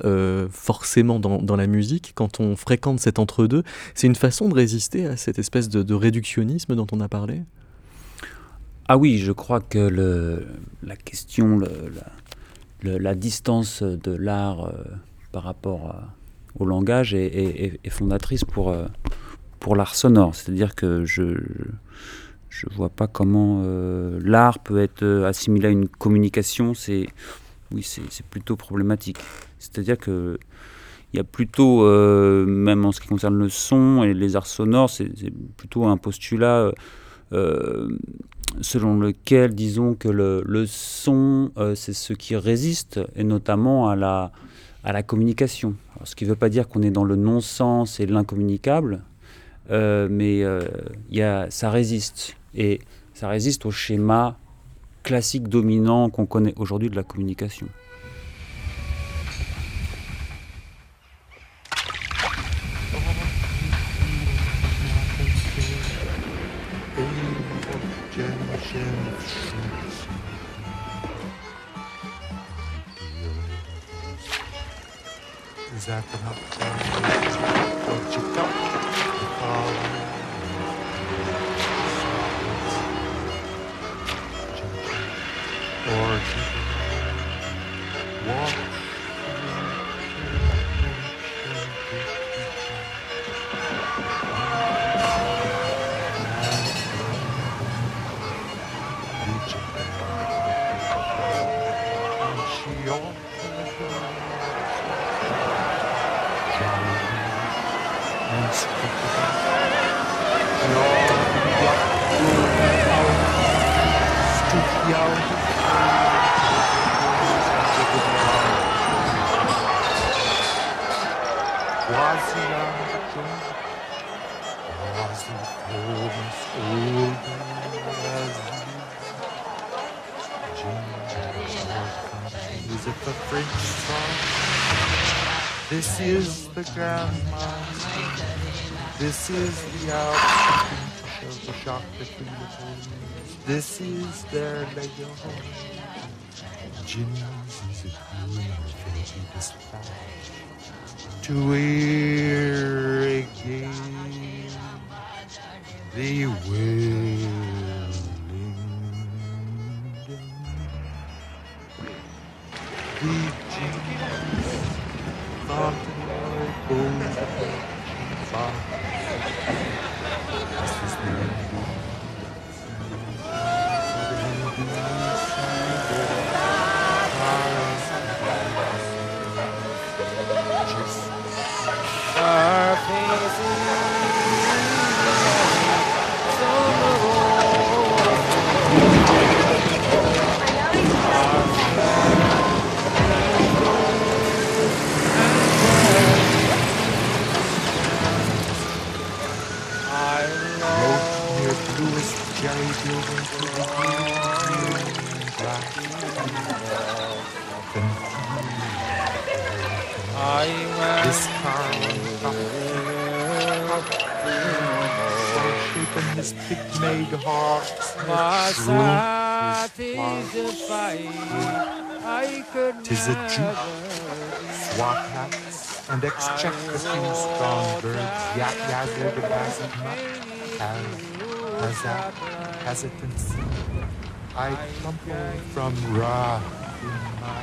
forcément dans, la musique, quand on fréquente cet entre-deux, c'est une façon de résister à cette espèce de, réductionnisme dont on a parlé? Ah oui, je crois que la question, la, distance de l'art par rapport à- au langage est, fondatrice pour, euh, pour l'art sonore. C'est-à-dire que je ne vois pas comment euh, l'art peut être euh, assimilé à une communication. C'est oui, plutôt problématique. C'est-à-dire que il y a plutôt, même en ce qui concerne le son et les arts sonores, c'est plutôt un postulat selon lequel, disons que le, le son, c'est ce qui résiste, et notamment à la, à la communication. Ce qui ne veut pas dire qu'on est dans le non-sens et l'incommunicable, euh, mais euh, y a, ça résiste. Et ça résiste au schéma classique dominant qu'on connaît aujourd'hui de la communication. Is that This is the grandma. This is the Alps the that's This is their mega home. Jimmy is it grew to hear again the way. Ya- Yazları bilmezdim. a hesitancy. I come from Ra in my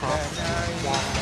From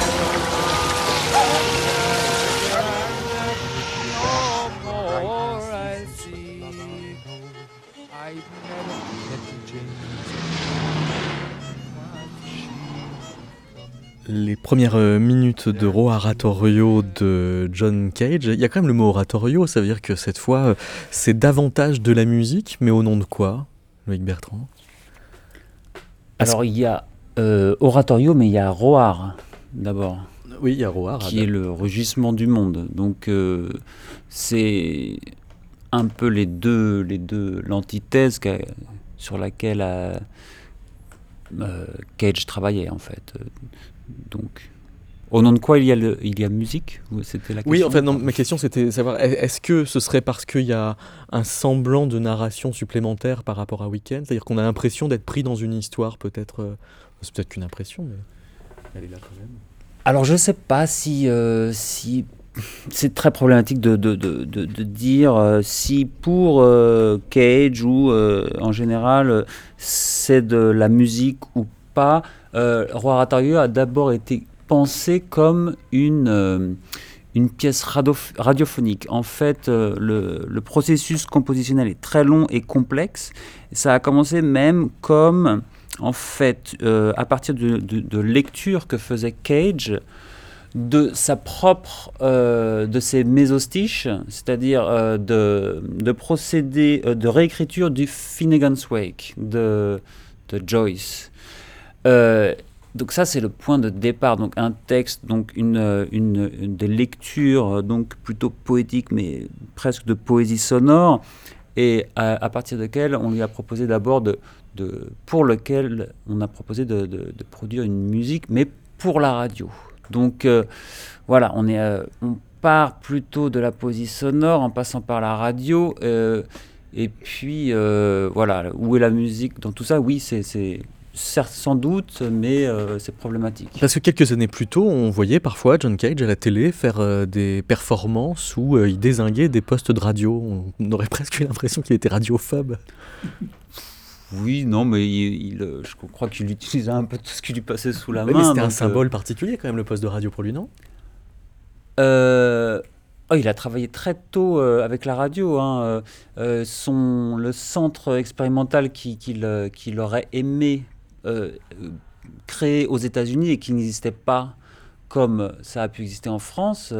Les premières euh, minutes de oratorio de John Cage, il y a quand même le mot oratorio, ça veut dire que cette fois euh, c'est davantage de la musique, mais au nom de quoi, Loïc Bertrand? Alors il y a euh, oratorio, mais il y a roar d'abord. Oui, il y a roar. Qui est le rugissement du monde. Donc euh, c'est un peu les deux, les deux, l'antithèse sur laquelle euh, Cage travaillait en fait. Donc, au nom de quoi il y a, le, il y a musique? C'était la question. Oui, en fait, non, ma question c'était savoir, est- est-ce que ce serait parce qu'il y a un semblant de narration supplémentaire par rapport à Weekend C'est-à-dire qu'on a l'impression d'être pris dans une histoire, peut-être. euh, c'est peut-être qu'une impression, mais elle est là quand même. Alors je sais pas si, euh, si c'est très problématique de, de, de, de, de dire euh, si pour euh, Cage ou euh, en général c'est de la musique ou pas. Euh, Roi a d'abord été pensé comme une, euh, une pièce radio- radiophonique. En fait, euh, le, le processus compositionnel est très long et complexe. Ça a commencé même comme, en fait, euh, à partir de, de, lectures que faisait Cage de sa propre, de ses mésostiches, c'est-à-dire de, de procédés euh, de réécriture du Finnegan's Wake de, de Joyce. Euh, donc ça c'est le point de départ, donc un texte, donc une, euh, une, des lectures euh, donc plutôt poétiques mais presque de poésie sonore et à, à partir de quel on lui a proposé d'abord de, de pour lequel on a proposé de, de- produire une musique mais pour la radio. Donc voilà, on est on part plutôt de la poésie sonore en passant par la radio. et puis voilà, où est la musique dans tout ça? Oui, c'est certes, sans doute, mais euh, c'est problématique. Parce que quelques années plus tôt, on voyait parfois John Cage à la télé faire euh, des performances où euh, il désinguait des postes de radio. On aurait [LAUGHS] presque eu l'impression qu'il était radiophobe. Oui, non, mais il, il, euh, je crois qu'il utilisait un peu tout ce qui lui passait sous la Ouais, main. mais c'était un symbole particulier quand même, le poste de radio pour lui, non? Euh, oh, il a travaillé très tôt euh, avec la radio. hein, euh, son, le centre expérimental qui- qu'il qu'il aurait aimé euh, créer aux États-Unis et qui n'existait pas comme ça a pu exister en France,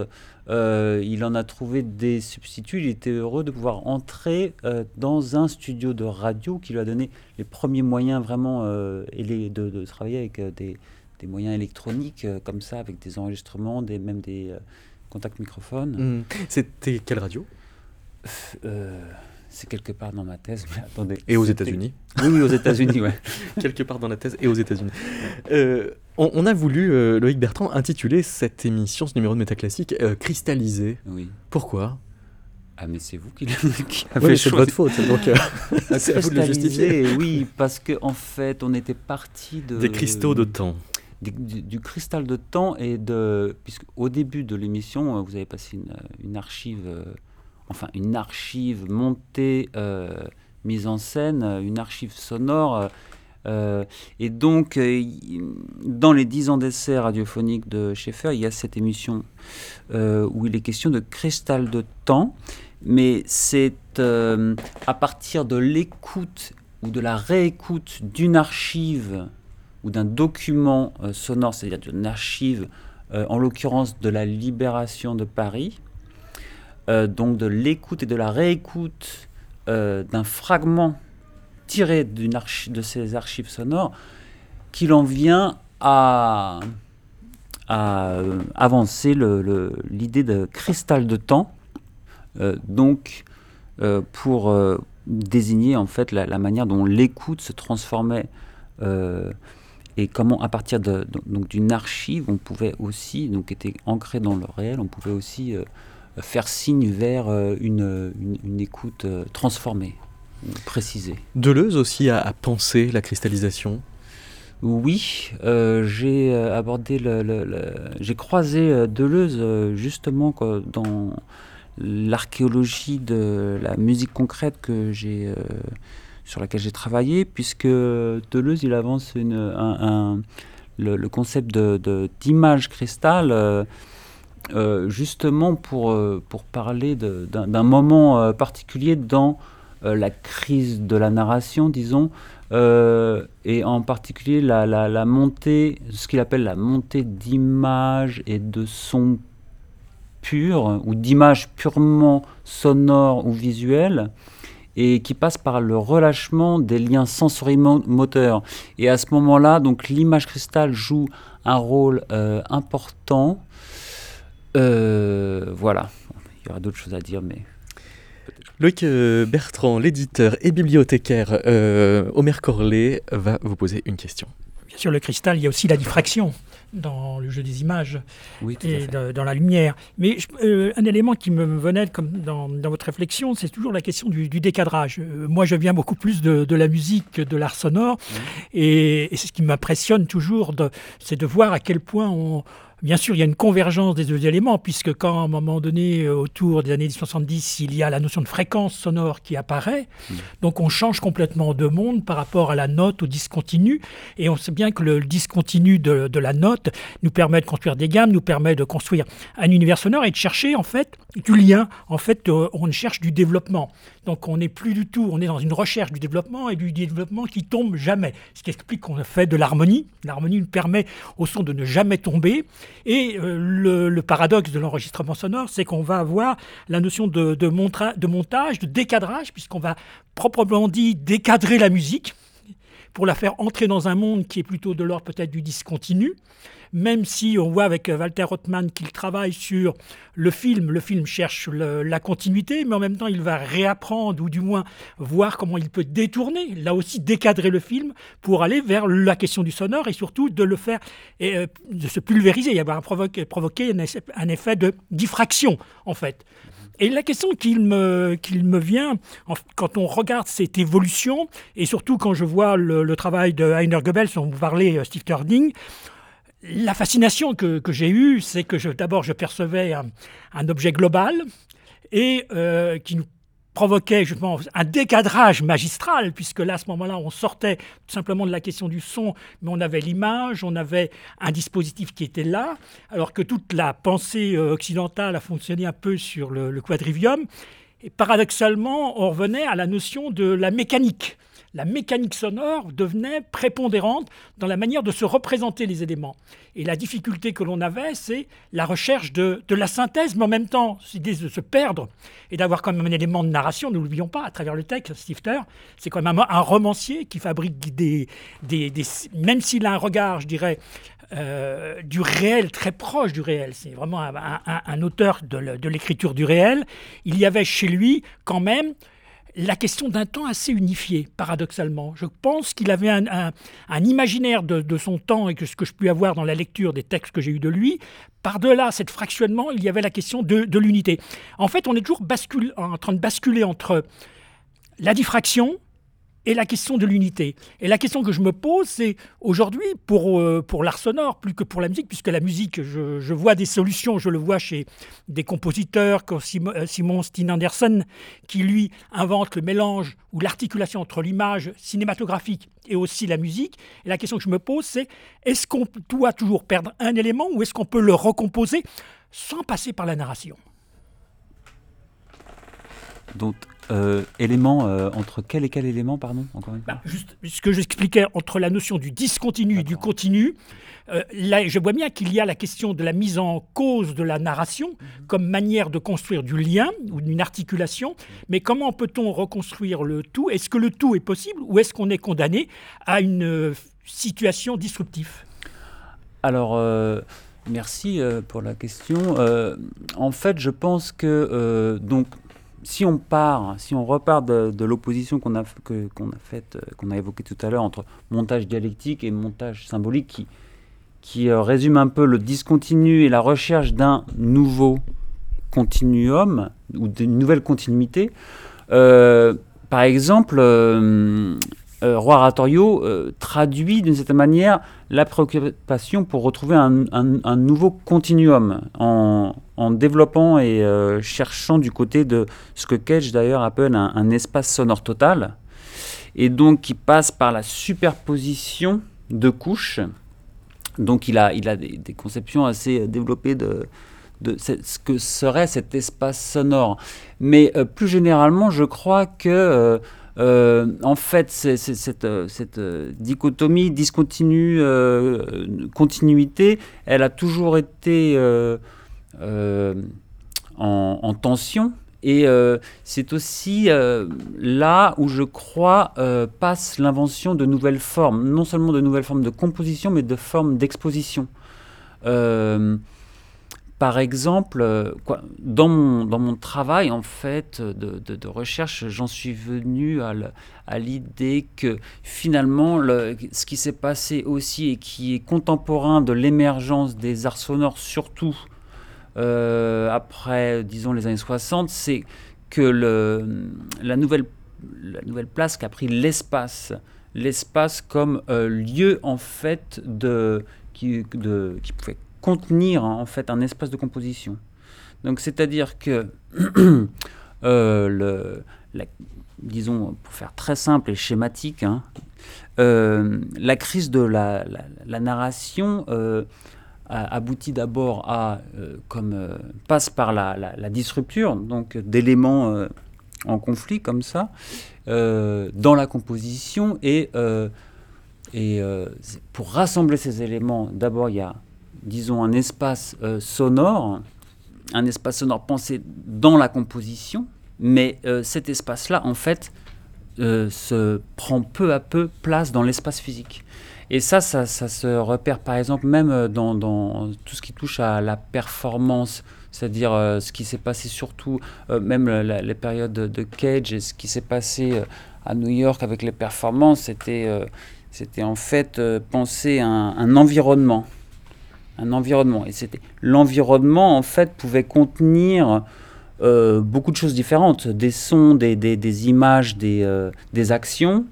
euh, il en a trouvé des substituts. Il était heureux de pouvoir entrer euh, dans un studio de radio qui lui a donné les premiers moyens vraiment euh, et les- de, de travailler avec des, des moyens électroniques comme ça, avec des enregistrements, des, même des contacts microphones. Hmm. C'était quelle radio? C'est quelque part dans ma thèse, mais attendez. Et aux États-Unis Oui, oui, aux États-Unis, ouais. [LAUGHS] Quelque part dans la thèse et aux États-Unis. Euh, on, on a voulu, euh, Loïc Bertrand, intituler cette émission, ce numéro de Métaclassique, euh, Cristallisé. Oui. Pourquoi? Ah, mais c'est vous qui, qui avez c'est de votre faute, donc, euh, [LAUGHS] [LAUGHS] c'est à vous de le justifier. Oui, parce qu'en en fait, on était parti de... Des cristaux de temps. Du, cristal de temps et de... Puisque au début de l'émission, vous avez passé une, une archive... enfin, une archive montée, euh, mise en scène, euh, une archive sonore... euh, et donc, dans les 10 ans d'essai radiophonique de Schaeffer, il y a cette émission où il est question de cristal de temps, mais c'est à partir de l'écoute ou de la réécoute d'une archive ou d'un document sonore, c'est-à-dire d'une archive, en l'occurrence de la libération de Paris, euh, donc de l'écoute et de la réécoute euh, d'un fragment tiré de ces archives sonores, qu'il en vient à, euh, avancer l'idée de cristal de temps, donc pour désigner en fait la, manière dont l'écoute se transformait et comment à partir d'une archive on pouvait aussi donc était ancré dans le réel on pouvait aussi faire signe vers euh, une, une- une écoute euh, transformée précisée Deleuze aussi a, a pensé la cristallisation? oui, euh, j'ai abordé le, le- le- j'ai croisé Deleuze justement dans l'archéologie de la musique concrète que j'ai euh, sur laquelle j'ai travaillé, puisque Deleuze il avance une, un, un- le, le concept de, de- d'image cristal. euh, euh, justement pour, euh, pour parler d'un moment euh, particulier dans la crise de la narration, disons, et en particulier la, la, montée, ce qu'il appelle la montée d'images et de sons purs, ou d'images purement sonores ou visuelles, et qui passe par le relâchement des liens sensorimoteurs. Et à ce moment-là, donc l'image cristal joue un rôle important. Euh, voilà. Il y aura d'autres choses à dire, mais Loïc Bertrand, l'éditeur et bibliothécaire euh, Omer Corlet, va vous poser une question. Bien sûr, le cristal, il y a aussi la diffraction dans le jeu des images Oui, et de- dans la lumière. Mais je- euh, un élément qui me venait comme dans, dans votre réflexion, c'est toujours la question du, du décadrage. Euh, moi, je viens beaucoup plus de, de la musique que de l'art sonore, et, et c'est ce qui m'impressionne toujours, c'est de voir à quel point on... Bien sûr, il y a une convergence des deux éléments, puisque quand, à un moment donné, euh, autour des années 70, il y a la notion de fréquence sonore qui apparaît, donc on change complètement de monde par rapport à la note, au discontinu. Et on sait bien que le discontinu de, de la note nous permet de construire des gammes, nous permet de construire un univers sonore et de chercher en fait du lien. En fait, euh, on cherche du développement. Donc on n'est plus du tout, on est dans une recherche du développement et du développement qui tombe jamais. Ce qui explique qu'on fait de l'harmonie. L'harmonie nous permet au son de ne jamais tomber. Et euh, le, paradoxe de l'enregistrement sonore, c'est qu'on va avoir la notion de montage, de décadrage, puisqu'on va proprement dit décadrer la musique pour la faire entrer dans un monde qui est plutôt de l'ordre peut-être du discontinu. Même si on voit avec euh, Walter Rothman qu'il travaille sur le film, le film cherche la continuité, mais en même temps il va réapprendre ou du moins voir comment il peut détourner, là aussi décadrer le film pour aller vers la question du sonore et surtout de le faire, euh, de se pulvériser, il y avoir provoquer, provoquer un effet de diffraction en fait. Et la question qu'il me, me vient, en- quand on regarde cette évolution, et surtout quand je vois le, travail de Heiner Goebbels, dont vous parlez, euh, Steve Turding, la fascination que, j'ai eue, c'est que d'abord je percevais un, un objet global et euh, qui nous provoquait justement un décadrage magistral, puisque là, à ce moment-là, on sortait tout simplement de la question du son, mais on avait l'image, on avait un dispositif qui était là, alors que toute la pensée euh, occidentale a fonctionné un peu sur le, le quadrivium. Et paradoxalement, on revenait à la notion de la mécanique. La mécanique sonore devenait prépondérante dans la manière de se représenter les éléments. Et la difficulté que l'on avait, c'est la recherche de, la synthèse, mais en même temps, l'idée de se perdre et d'avoir quand même un élément de narration, ne l'oublions pas, à travers le texte, Steve Ter, c'est quand même un, romancier qui fabrique des, des, Même s'il a un regard, je dirais, euh, du réel, très proche du réel. C'est vraiment un, auteur de l'écriture du réel. Il y avait chez lui quand même la question d'un temps assez unifié, paradoxalement. Je pense qu'il avait un, imaginaire de, son temps et que ce que je puis avoir dans la lecture des textes que j'ai eus de lui, par-delà cet fractionnement, il y avait la question de, l'unité. En fait, on est toujours en train de basculer entre la diffraction et la question de l'unité. Et la question que je me pose, c'est aujourd'hui, pour, euh, l'art sonore, plus que pour la musique, puisque la musique, je, vois des solutions, je le vois chez des compositeurs comme Simon, euh, Simon Steen Andersen, qui lui invente le mélange ou l'articulation entre l'image cinématographique et aussi la musique. Et la question que je me pose, c'est est-ce qu'on doit toujours perdre un élément ou est-ce qu'on peut le recomposer sans passer par la narration? Euh, élément, euh, entre quel et quel élément, pardon encore une fois Bah, Juste ce que j'expliquais entre la notion du discontinu et du continu, euh, là, je vois bien qu'il y a la question de la mise en cause de la narration Mhm. comme manière de construire du lien ou d'une articulation, mais comment peut-on reconstruire le tout? Est-ce que le tout est possible ou est-ce qu'on est condamné à une situation disruptive? Alors, merci pour la question. En fait, je pense que donc si on part, si on repart de, l'opposition qu'on a que- qu'on a faite, euh, qu'on a évoquée tout à l'heure entre montage dialectique et montage symbolique, qui qui euh, résume un peu le discontinu et la recherche d'un nouveau continuum ou d'une nouvelle continuité. Euh, par exemple, euh, Roi Ratorio euh, traduit d'une certaine manière la préoccupation pour retrouver un, nouveau continuum en, développant et euh, cherchant du côté de ce que Cage d'ailleurs appelle un, espace sonore total et donc qui passe par la superposition de couches. Donc il a, il a des, des conceptions assez développées de, de ce que serait cet espace sonore. Mais plus généralement, je crois que, euh, en fait, cette, euh, euh, dichotomie discontinue, euh, continuité, elle a toujours été en, en tension. Et c'est aussi là où je crois passe l'invention de nouvelles formes, non seulement de nouvelles formes de composition, mais de formes d'exposition. Par exemple, euh, dans, mon, dans mon travail en fait de, de- recherche, j'en suis venu à, l'idée que finalement, le- ce qui s'est passé aussi et qui est contemporain de l'émergence des arts sonores, surtout euh, après, disons, les années 60, c'est que le, la, nouvelle, la nouvelle place qu'a pris l'espace, l'espace comme euh, lieu en fait de, qui, de, qui pouvait contenir en fait un espace de composition. Donc c'est-à-dire que [CLEARS THROAT] euh, disons pour faire très simple et schématique, hein, euh, la crise de la, narration euh, aboutit d'abord à, comme passe par la, disrupture, donc d'éléments en conflit comme ça, dans la composition et, et pour rassembler ces éléments, d'abord il y a, disons, un espace euh, sonore, un espace sonore pensé dans la composition, mais euh, cet espace-là, en fait, euh, se prend peu à peu place dans l'espace physique. Et ça, ça, se repère par exemple même dans, tout ce qui touche à la performance, c'est-à-dire ce qui s'est passé surtout, même les périodes de, Cage et ce qui s'est passé à New York avec les performances, c'était en fait penser un environnement. Un environnement. Et c'était l'environnement, en fait, pouvait contenir euh, beaucoup de choses différentes, des sons, des, des, images, des, euh, des actions.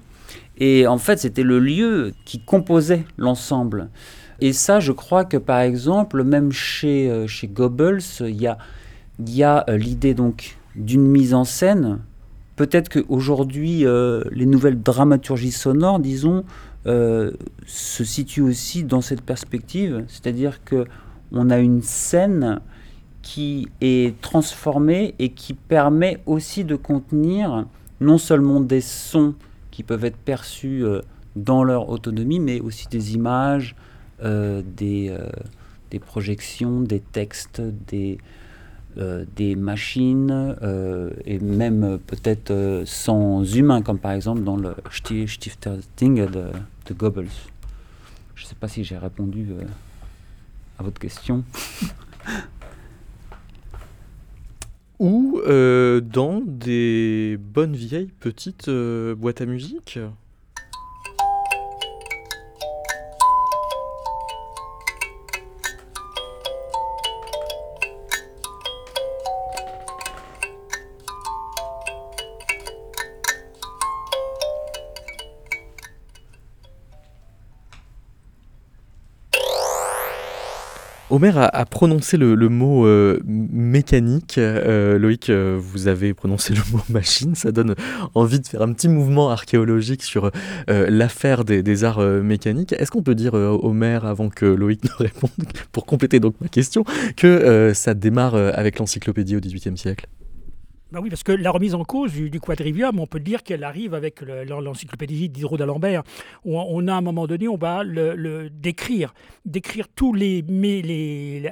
Et en fait, c'était le lieu qui composait l'ensemble. Et ça, je crois que par exemple, même chez, euh, chez Goebbels, il y a, y a l'idée donc d'une mise en scène. Peut-être qu'aujourd'hui, les nouvelles dramaturgies sonores, disons, euh, se situent aussi dans cette perspective. C'est-à-dire que on a une scène qui est transformée et qui permet aussi de contenir non seulement des sons qui peuvent être perçus euh, dans leur autonomie, mais aussi des images, euh, des projections, des textes, des, euh, des machines, euh, et même euh, peut-être sans humains, comme par exemple dans le Sti- Stifterting de, de Goebbels. Je ne sais pas si j'ai répondu à votre question. [LAUGHS] Ou dans des bonnes vieilles petites boîtes à musique? Omer a, prononcé le, mot euh, mécanique. Euh, Loïc, euh, vous avez prononcé le [LAUGHS] mot machine. Ça donne envie de faire un petit mouvement archéologique sur l'affaire des, arts mécaniques. Est-ce qu'on peut dire, euh, Omer, avant que Loïc [LAUGHS] ne réponde, pour compléter donc ma question, que ça démarre avec l'encyclopédie au XVIIIe siècle? Bah oui, parce que la remise en cause du, quadrivium, on peut dire qu'elle arrive avec le- le- l'encyclopédie d'Hydro d'Alembert, où on, a à un moment donné, on va le, décrire, décrire tous les,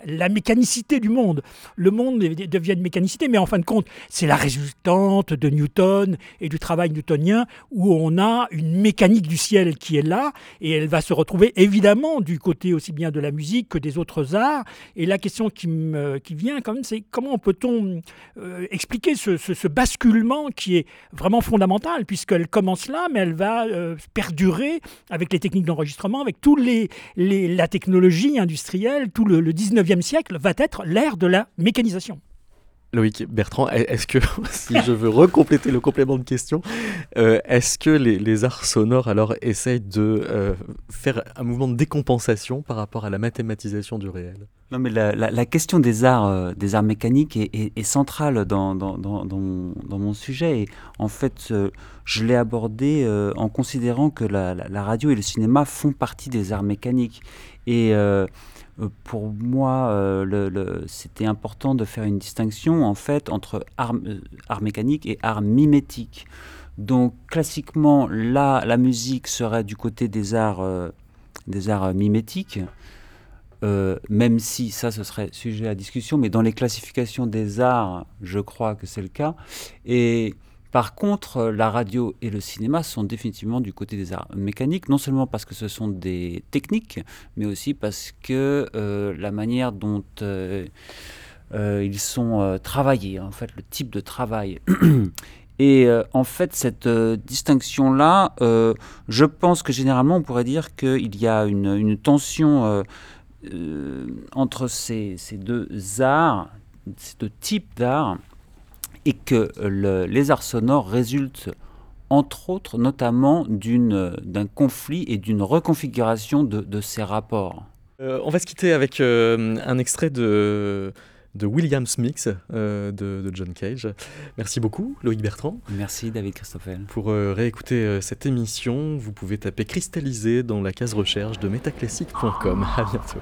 la- mécanicité du monde. Le monde dev- devient une mécanicité, mais en fin de compte, c'est la résultante de Newton et du travail newtonien, où on a une mécanique du ciel qui est là, et elle va se retrouver évidemment du côté aussi bien de la musique que des autres arts. Et la question qui, me, qui vient quand même, c'est comment peut-on euh, expliquer ce, ce- basculement qui est vraiment fondamental, puisqu'elle commence là, mais elle va euh, perdurer avec les techniques d'enregistrement, avec tous les, les- la technologie industrielle, tout le, le 19e siècle va être l'ère de la mécanisation. Loïc Bertrand, est- est-ce que, [LAUGHS] si je veux recompléter le complément de question, euh, est-ce que les, arts sonores alors essayent de euh, faire un mouvement de décompensation par rapport à la mathématisation du réel? Non, mais la, question des arts, euh, des arts mécaniques est, centrale dans, dans, mon, sujet. Et en fait, je l'ai abordé en considérant que la, la- radio et le cinéma font partie des arts mécaniques. Et pour moi, euh, c'était important de faire une distinction en fait entre art, euh, art mécanique et art mimétique. Donc, classiquement, là, la musique serait du côté des arts, euh, des arts mimétiques. Euh, même si ça, ce serait sujet à discussion, mais dans les classifications des arts, je crois que c'est le cas. Et par contre, la radio et le cinéma sont définitivement du côté des arts mécaniques, non seulement parce que ce sont des techniques, mais aussi parce que euh, la manière dont euh, euh, ils sont travaillés, en fait, le type de travail. [CLEARS THROAT] Et en fait, cette distinction-là, je pense que généralement, on pourrait dire qu'il y a une, tension entre ces, ces deux arts, ces deux types d'arts, et que le- les arts sonores résultent, entre autres, notamment d'un conflit et d'une reconfiguration de, de ces rapports. Euh, On va se quitter avec euh, un extrait de, de Williams Mix euh, de, de John Cage. Merci beaucoup, Loïc Bertrand. Merci, David Christoffel. Pour réécouter cette émission, vous pouvez taper cristallisé dans la case recherche de metaclassique.com. À bientôt.